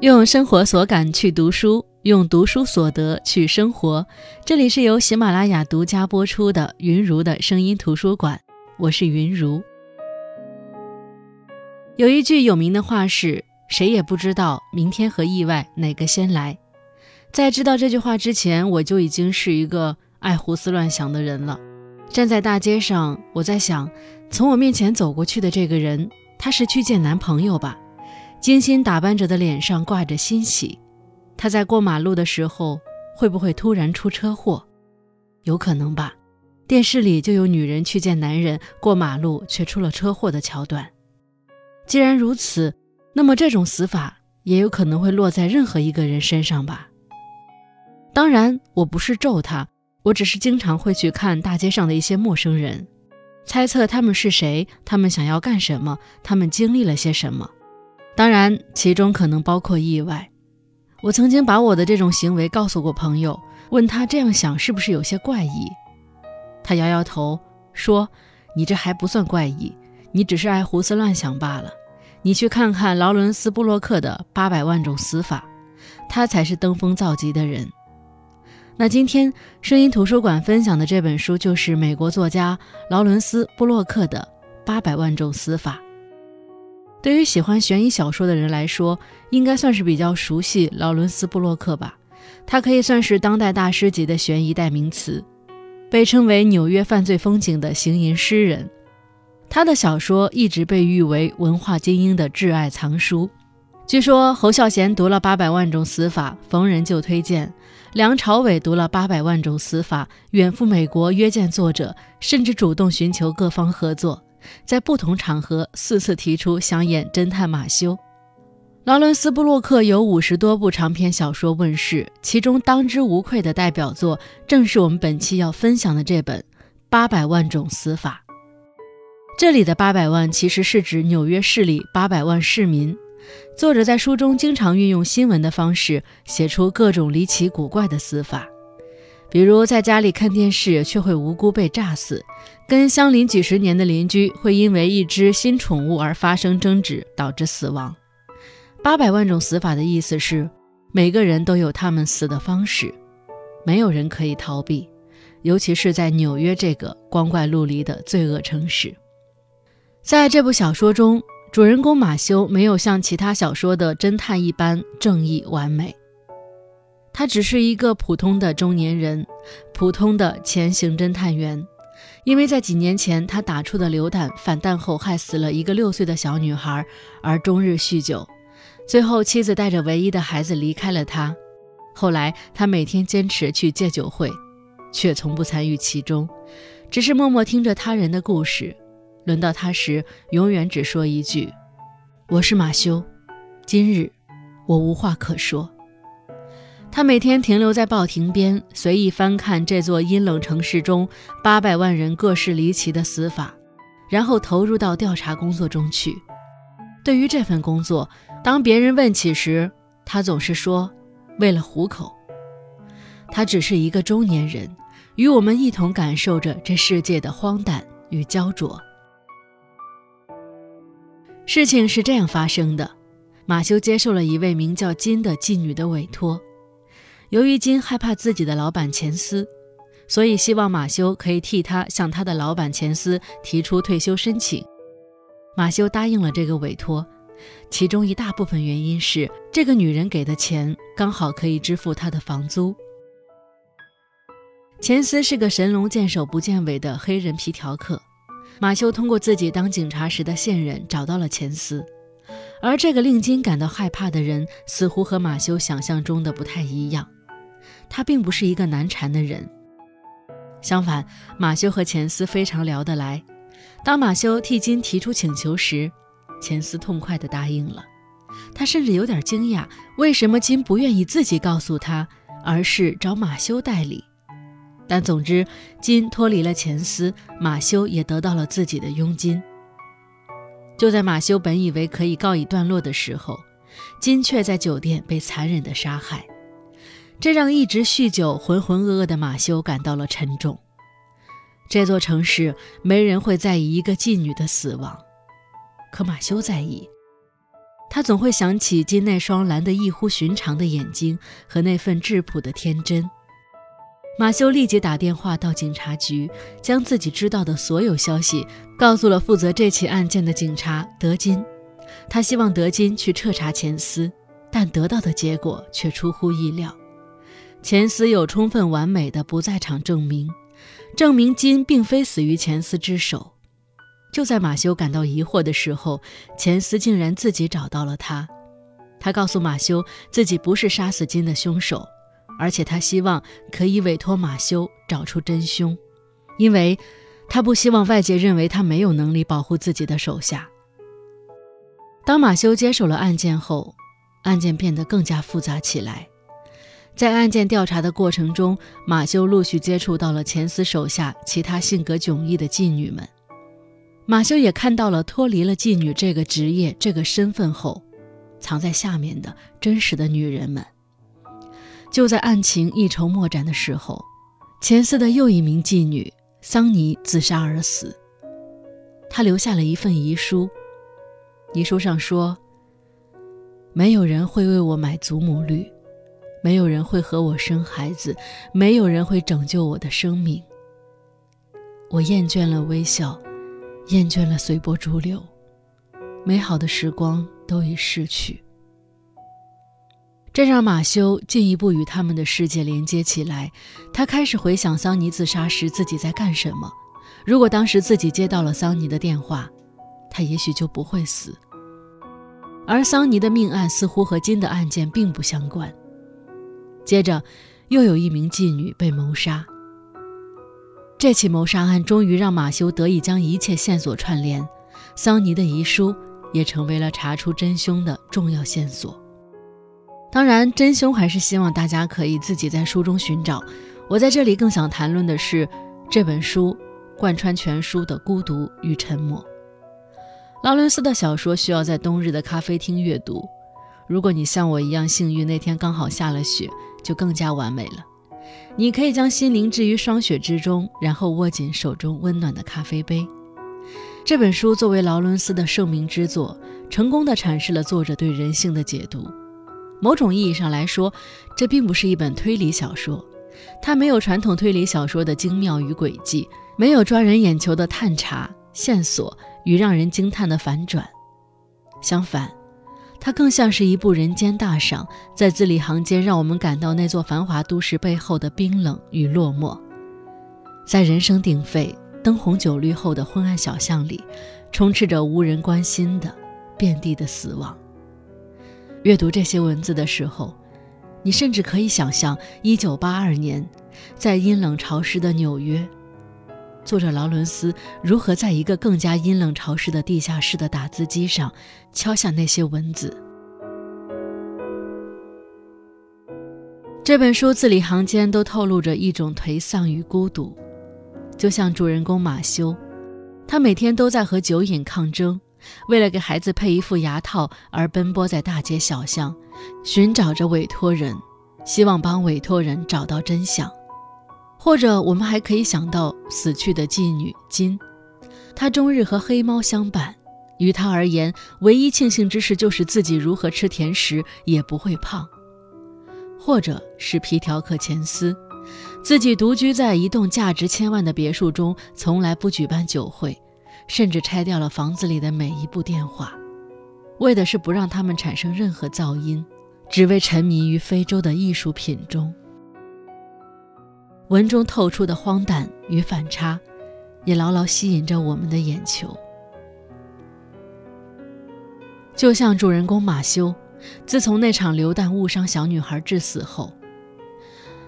用生活所感去读书，用读书所得去生活。这里是由喜马拉雅独家播出的云如的声音图书馆，我是云如。有一句有名的话是：“谁也不知道明天和意外哪个先来。”在知道这句话之前，我就已经是一个爱胡思乱想的人了。站在大街上，我在想，从我面前走过去的这个人，他是去见男朋友吧？精心打扮着的脸上挂着欣喜，他在过马路的时候会不会突然出车祸？有可能吧。电视里就有女人去见男人过马路却出了车祸的桥段。既然如此，那么这种死法也有可能会落在任何一个人身上吧。当然，我不是咒他，我只是经常会去看大街上的一些陌生人，猜测他们是谁，他们想要干什么，他们经历了些什么。当然，其中可能包括意外。我曾经把我的这种行为告诉过朋友，问他这样想是不是有些怪异。他摇摇头说：“你这还不算怪异，你只是爱胡思乱想罢了。你去看看劳伦斯·布洛克的《八百万种死法》，他才是登峰造极的人。”那今天声音图书馆分享的这本书就是美国作家劳伦斯·布洛克的《八百万种死法》。对于喜欢悬疑小说的人来说，应该算是比较熟悉劳伦斯·布洛克吧。他可以算是当代大师级的悬疑代名词，被称为纽约犯罪风景的行吟诗人。他的小说一直被誉为文化精英的挚爱藏书。据说侯孝贤读了《八百万种死法》，逢人就推荐；梁朝伟读了《八百万种死法》，远赴美国约见作者，甚至主动寻求各方合作。在不同场合四次提出想演侦探马修。劳伦斯·布洛克有五十多部长篇小说问世，其中当之无愧的代表作正是我们本期要分享的这本《八百万种死法》。这里的八百万其实是指纽约市里八百万市民。作者在书中经常运用新闻的方式写出各种离奇古怪的死法。比如在家里看电视却会无辜被炸死，跟相邻几十年的邻居会因为一只新宠物而发生争执导致死亡。八百万种死法的意思是，每个人都有他们死的方式，没有人可以逃避，尤其是在纽约这个光怪陆离的罪恶城市。在这部小说中，主人公马修没有像其他小说的侦探一般正义完美。他只是一个普通的中年人，普通的前行侦探员。因为在几年前他打出的榴弹反弹后害死了一个六岁的小女孩，而终日酗酒，最后妻子带着唯一的孩子离开了他。后来他每天坚持去戒酒会，却从不参与其中，只是默默听着他人的故事。轮到他时，永远只说一句：“我是马修，今日我无话可说。”他每天停留在报亭边，随意翻看这座阴冷城市中八百万人各式离奇的死法，然后投入到调查工作中去。对于这份工作，当别人问起时，他总是说：“为了糊口。”他只是一个中年人，与我们一同感受着这世界的荒诞与焦灼。事情是这样发生的：马修接受了一位名叫金的妓女的委托。由于金害怕自己的老板钱斯，所以希望马修可以替他向他的老板钱斯提出退休申请。马修答应了这个委托，其中一大部分原因是这个女人给的钱刚好可以支付他的房租。钱斯是个神龙见首不见尾的黑人皮条客，马修通过自己当警察时的线人找到了钱斯。而这个令金感到害怕的人，似乎和马修想象中的不太一样。他并不是一个难缠的人，相反，马修和钱斯非常聊得来。当马修替金提出请求时，钱斯痛快地答应了。他甚至有点惊讶，为什么金不愿意自己告诉他，而是找马修代理。但总之，金脱离了钱斯，马修也得到了自己的佣金。就在马修本以为可以告一段落的时候，金却在酒店被残忍地杀害。这让一直酗酒、浑浑噩噩的马修感到了沉重。这座城市没人会在意一个妓女的死亡，可马修在意。他总会想起金那双蓝得异乎寻常的眼睛和那份质朴的天真。马修立即打电话到警察局，将自己知道的所有消息告诉了负责这起案件的警察德金。他希望德金去彻查前司，但得到的结果却出乎意料：钱斯有充分完美的不在场证明，证明金并非死于钱斯之手。就在马修感到疑惑的时候，钱斯竟然自己找到了他。他告诉马修，自己不是杀死金的凶手，而且他希望可以委托马修找出真凶，因为他不希望外界认为他没有能力保护自己的手下。当马修接手了案件后，案件变得更加复杂起来。在案件调查的过程中，马修陆续接触到了钱斯手下其他性格迥异的妓女们。马修也看到了脱离了妓女这个职业、这个身份后，藏在下面的真实的女人们。就在案情一筹莫展的时候，钱斯的又一名妓女桑尼自杀而死。她留下了一份遗书，遗书上说：“没有人会为我买祖母绿，没有人会和我生孩子，没有人会拯救我的生命。我厌倦了微笑。”厌倦了随波逐流，美好的时光都已逝去。这让马修进一步与他们的世界连接起来。他开始回想桑尼自杀时自己在干什么。如果当时自己接到了桑尼的电话，他也许就不会死。而桑尼的命案似乎和金的案件并不相关。接着，又有一名妓女被谋杀。这起谋杀案终于让马修得以将一切线索串联，桑尼的遗书也成为了查出真凶的重要线索。当然，真凶还是希望大家可以自己在书中寻找。我在这里更想谈论的是这本书贯穿全书的孤独与沉默。劳伦斯的小说需要在冬日的咖啡厅阅读。如果你像我一样幸运，那天刚好下了雪，就更加完美了。你可以将心灵置于霜雪之中，然后握紧手中温暖的咖啡杯。这本书作为劳伦斯的盛名之作，成功的阐释了作者对人性的解读。某种意义上来说，这并不是一本推理小说，它没有传统推理小说的精妙与诡计，没有抓人眼球的探查线索与让人惊叹的反转。相反。它更像是一部人间大赏，在字里行间让我们感到那座繁华都市背后的冰冷与落寞。在人声鼎沸、灯红酒绿后的昏暗小巷里，充斥着无人关心的、遍地的死亡。阅读这些文字的时候，你甚至可以想象1982年，在阴冷潮湿的纽约。作者劳伦斯如何在一个更加阴冷潮湿的地下室的打字机上敲下那些文字？这本书字里行间都透露着一种颓丧与孤独，就像主人公马修，他每天都在和酒瘾抗争，为了给孩子配一副牙套而奔波在大街小巷，寻找着委托人，希望帮委托人找到真相。或者，我们还可以想到死去的妓女金，她终日和黑猫相伴。于她而言，唯一庆幸之事就是自己如何吃甜食也不会胖。或者是皮条客钱斯，自己独居在一栋价值千万的别墅中，从来不举办酒会，甚至拆掉了房子里的每一部电话，为的是不让他们产生任何噪音，只为沉迷于非洲的艺术品中。文中透出的荒诞与反差，也牢牢吸引着我们的眼球。就像主人公马修，自从那场流弹误伤小女孩致死后，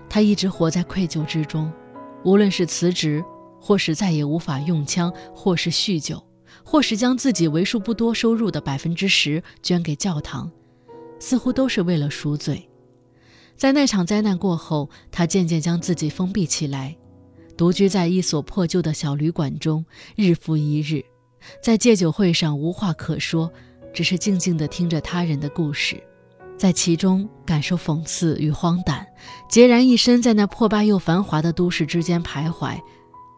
他一直活在愧疚之中。无论是辞职，或是再也无法用枪，或是酗酒，或是将自己为数不多收入的百分之十捐给教堂，似乎都是为了赎罪。在那场灾难过后，他渐渐将自己封闭起来，独居在一所破旧的小旅馆中，日复一日，在戒酒会上无话可说，只是静静地听着他人的故事，在其中感受讽刺与荒诞，孑然一身在那破败又繁华的都市之间徘徊，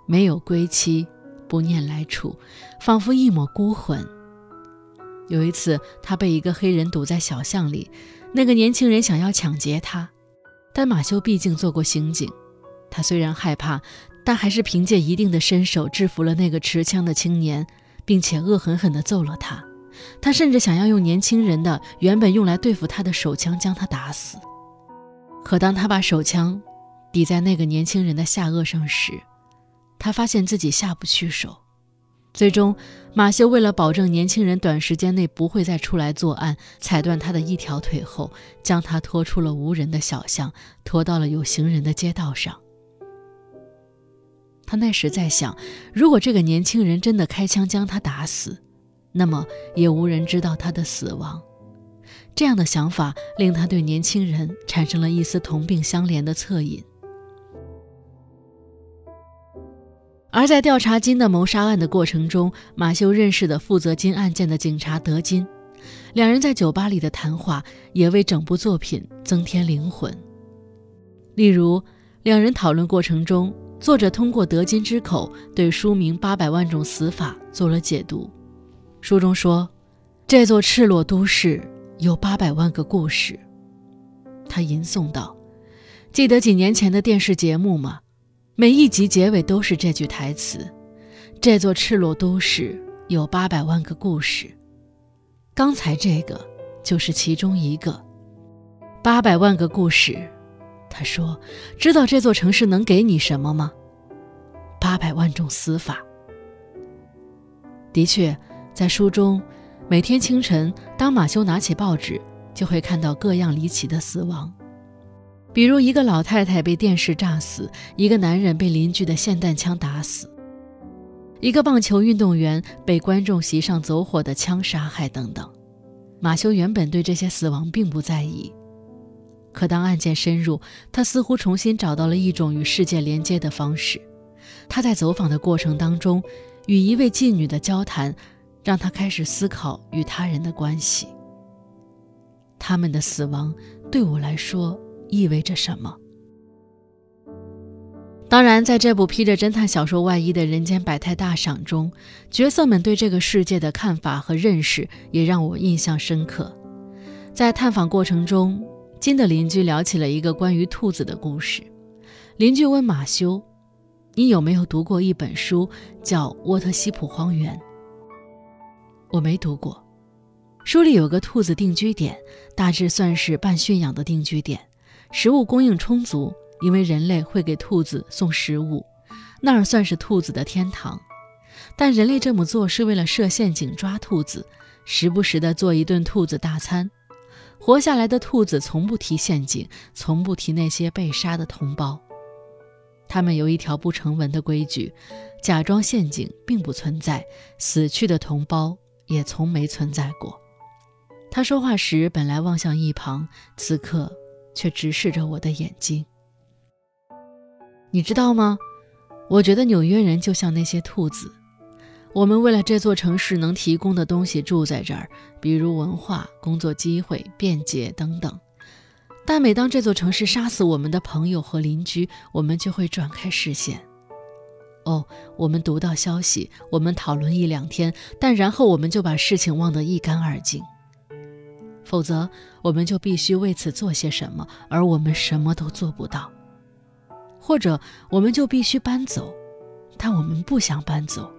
没有归期，不念来处，仿佛一抹孤魂。有一次，他被一个黑人堵在小巷里，那个年轻人想要抢劫他，但马修毕竟做过刑警，他虽然害怕，但还是凭借一定的身手制服了那个持枪的青年，并且恶狠狠地揍了他。他甚至想要用年轻人的原本用来对付他的手枪将他打死。可当他把手枪抵在那个年轻人的下颚上时，他发现自己下不去手。最终，马修为了保证年轻人短时间内不会再出来作案，踩断他的一条腿后，将他拖出了无人的小巷，拖到了有行人的街道上。他那时在想，如果这个年轻人真的开枪将他打死，那么也无人知道他的死亡。这样的想法令他对年轻人产生了一丝同病相怜的恻隐。而在调查金的谋杀案的过程中，马修认识的负责金案件的警察德金，两人在酒吧里的谈话也为整部作品增添灵魂。例如，两人讨论过程中，作者通过德金之口对书名《八百万种死法》做了解读。书中说，这座赤裸都市有八百万个故事。他吟诵道：“记得几年前的电视节目吗？”每一集结尾都是这句台词：“这座赤裸都市有八百万个故事。”刚才这个就是其中一个。八百万个故事，他说：“知道这座城市能给你什么吗？八百万种死法。”的确，在书中，每天清晨，当马修拿起报纸，就会看到各样离奇的死亡。比如，一个老太太被电视炸死，一个男人被邻居的霰弹枪打死，一个棒球运动员被观众席上走火的枪杀害，等等。马修原本对这些死亡并不在意，可当案件深入，他似乎重新找到了一种与世界连接的方式。他在走访的过程当中，与一位妓女的交谈，让他开始思考与他人的关系。他们的死亡对我来说。意味着什么？当然，在这部披着侦探小说外衣的人间百态大赏中，角色们对这个世界的看法和认识也让我印象深刻。在探访过程中，金的邻居聊起了一个关于兔子的故事。邻居问马修：“你有没有读过一本书，叫《沃特西普荒原》？”我没读过。书里有个兔子定居点，大致算是半驯养的定居点。食物供应充足，因为人类会给兔子送食物，那儿算是兔子的天堂。但人类这么做是为了设陷阱抓兔子，时不时的做一顿兔子大餐。活下来的兔子从不提陷阱，从不提那些被杀的同胞。他们有一条不成文的规矩：假装陷阱并不存在，死去的同胞也从没存在过。他说话时本来望向一旁，此刻。却直视着我的眼睛。你知道吗？我觉得纽约人就像那些兔子，我们为了这座城市能提供的东西住在这儿，比如文化、工作机会、便捷等等。但每当这座城市杀死我们的朋友和邻居，我们就会转开视线。哦，我们读到消息，我们讨论一两天，但然后我们就把事情忘得一干二净。否则，我们就必须为此做些什么，而我们什么都做不到；或者，我们就必须搬走，但我们不想搬走。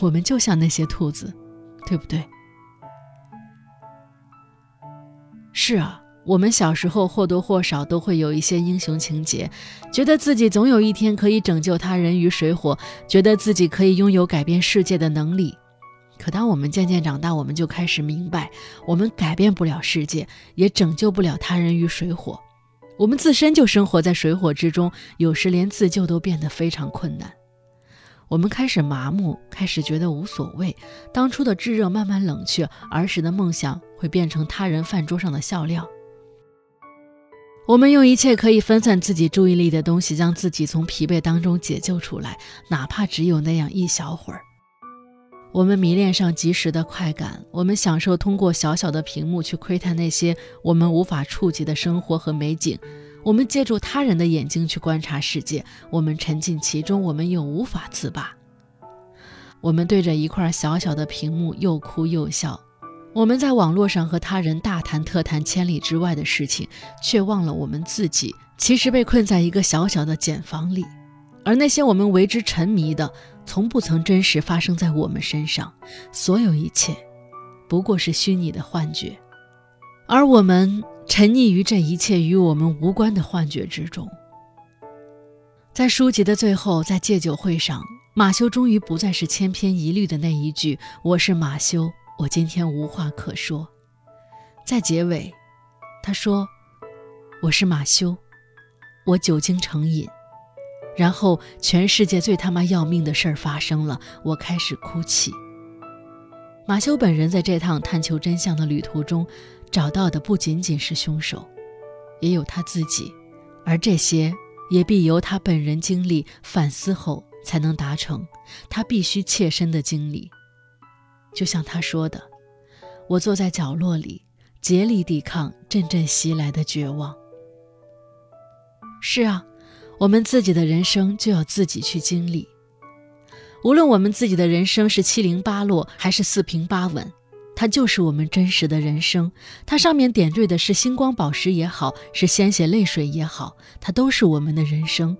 我们就像那些兔子，对不对？是啊，我们小时候或多或少都会有一些英雄情节，觉得自己总有一天可以拯救他人于水火，觉得自己可以拥有改变世界的能力。可当我们渐渐长大，我们就开始明白，我们改变不了世界，也拯救不了他人于水火。我们自身就生活在水火之中，有时连自救都变得非常困难。我们开始麻木，开始觉得无所谓。当初的炙热慢慢冷却，儿时的梦想会变成他人饭桌上的笑料。我们用一切可以分散自己注意力的东西，将自己从疲惫当中解救出来，哪怕只有那样一小会儿。我们迷恋上即时的快感，我们享受通过小小的屏幕去窥探那些我们无法触及的生活和美景。我们借助他人的眼睛去观察世界，我们沉浸其中，我们又无法自拔。我们对着一块小小的屏幕又哭又笑，我们在网络上和他人大谈特谈千里之外的事情，却忘了我们自己其实被困在一个小小的茧房里，而那些我们为之沉迷的，从不曾真实发生在我们身上。所有一切，不过是虚拟的幻觉，而我们沉溺于这一切与我们无关的幻觉之中。在书籍的最后，在戒酒会上，马修终于不再是千篇一律的那一句：“我是马修。”我今天无话可说，在结尾，他说：“我是马修，我酒精成瘾，然后全世界最他妈要命的事儿发生了，我开始哭泣。”马修本人在这趟探求真相的旅途中，找到的不仅仅是凶手，也有他自己，而这些也必由他本人经历反思后才能达成，他必须切身的经历。就像他说的：“我坐在角落里，竭力抵抗阵阵袭来的绝望。”是啊，我们自己的人生就要自己去经历。无论我们自己的人生是七零八落还是四平八稳，它就是我们真实的人生。它上面点缀的是星光宝石也好，是鲜血泪水也好，它都是我们的人生。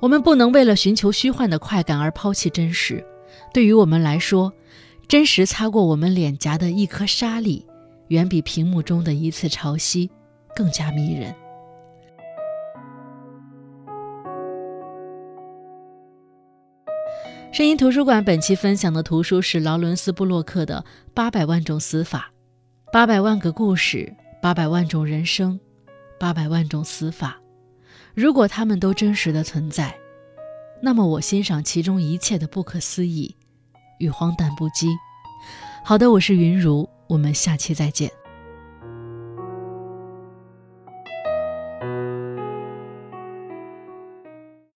我们不能为了寻求虚幻的快感而抛弃真实。对于我们来说，真实擦过我们脸颊的一颗沙粒，远比屏幕中的一次潮汐更加迷人。声音图书馆本期分享的图书是劳伦斯·布洛克的《八百万种死法》，八百万个故事，八百万种人生，八百万种死法。如果他们都真实的存在，那么我欣赏其中一切的不可思议。与荒诞不羁。好的，我是云如，我们下期再见。